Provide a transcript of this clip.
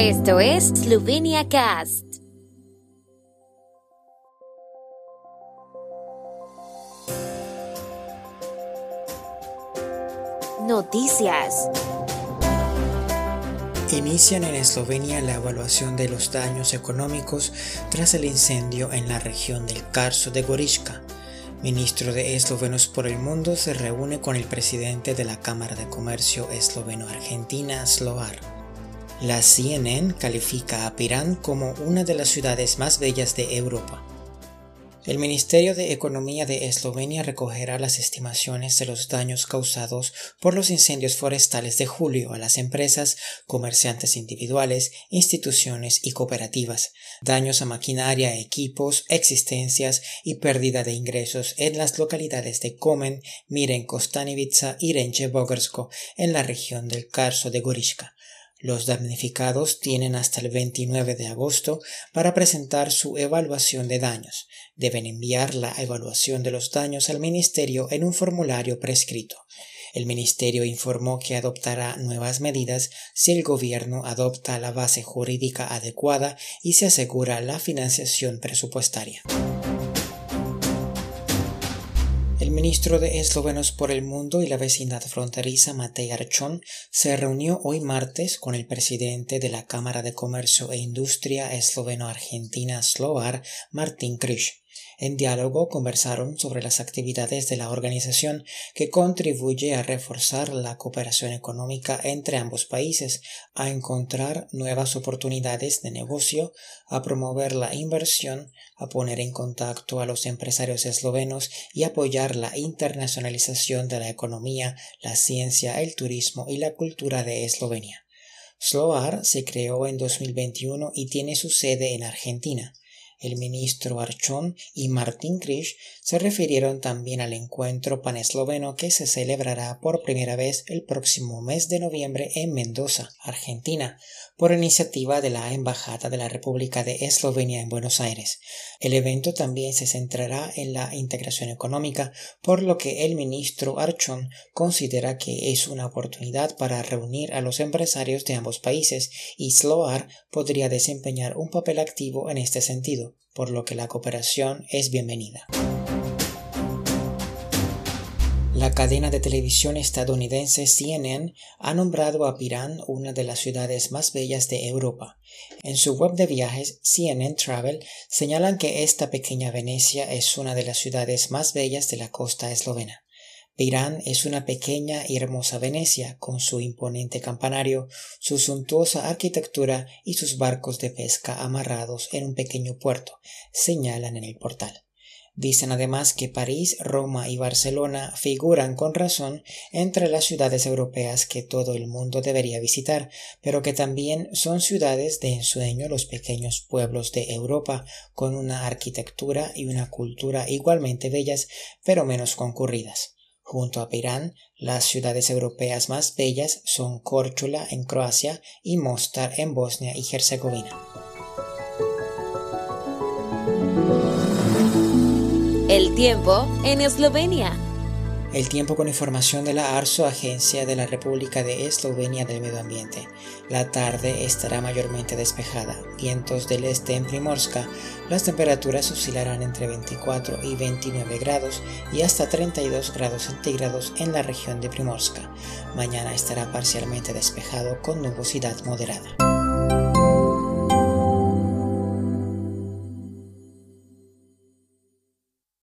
Esto es Slovenia Cast. Noticias. Inician en Eslovenia la evaluación de los daños económicos tras el incendio en la región del Carso de Goriška. Ministro de Eslovenos por el Mundo se reúne con el presidente de la Cámara de Comercio Esloveno-Argentina, Slovar. La CNN califica a Pirán como una de las ciudades más bellas de Europa. El Ministerio de Economía de Eslovenia recogerá las estimaciones de los daños causados por los incendios forestales de julio a las empresas, comerciantes individuales, instituciones y cooperativas, daños a maquinaria, equipos, existencias y pérdida de ingresos en las localidades de Komen, Miren Kostanivica y Renche Bogorsko en la región del Carso de Goriška. Los damnificados tienen hasta el 29 de agosto para presentar su evaluación de daños. Deben enviar la evaluación de los daños al Ministerio en un formulario prescrito. El Ministerio informó que adoptará nuevas medidas si el Gobierno adopta la base jurídica adecuada y se asegura la financiación presupuestaria. Ministro de Eslovenos por el Mundo y la vecindad fronteriza Matej Archon se reunió hoy martes con el presidente de la Cámara de Comercio e Industria esloveno-argentina Slovar, Martin Krish. En diálogo conversaron sobre las actividades de la organización que contribuye a reforzar la cooperación económica entre ambos países, a encontrar nuevas oportunidades de negocio, a promover la inversión, a poner en contacto a los empresarios eslovenos y apoyar la internacionalización de la economía, la ciencia, el turismo y la cultura de Eslovenia. Sloar se creó en 2021 y tiene su sede en Argentina. El ministro Archón y Martín Krish se refirieron también al encuentro panesloveno que se celebrará por primera vez el próximo mes de noviembre en Mendoza, Argentina, por iniciativa de la Embajada de la República de Eslovenia en Buenos Aires. El evento también se centrará en la integración económica, por lo que el ministro Archón considera que es una oportunidad para reunir a los empresarios de ambos países y Sloar podría desempeñar un papel activo en este sentido, por lo que la cooperación es bienvenida. La cadena de televisión estadounidense CNN ha nombrado a Pirán una de las ciudades más bellas de Europa. En su web de viajes CNN Travel señalan que esta pequeña Venecia es una de las ciudades más bellas de la costa eslovena. Pirán es una pequeña y hermosa Venecia, con su imponente campanario, su suntuosa arquitectura y sus barcos de pesca amarrados en un pequeño puerto, señalan en el portal. Dicen además que París, Roma y Barcelona figuran con razón entre las ciudades europeas que todo el mundo debería visitar, pero que también son ciudades de ensueño los pequeños pueblos de Europa, con una arquitectura y una cultura igualmente bellas, pero menos concurridas. Junto a Pirán, las ciudades europeas más bellas son Córchula en Croacia y Mostar en Bosnia y Herzegovina. El tiempo en Eslovenia. El tiempo con información de la ARSO, Agencia de la República de Eslovenia del Medio Ambiente. La tarde estará mayormente despejada. Vientos del este en Primorska. Las temperaturas oscilarán entre 24 y 29 grados y hasta 32 grados centígrados en la región de Primorska. Mañana estará parcialmente despejado con nubosidad moderada.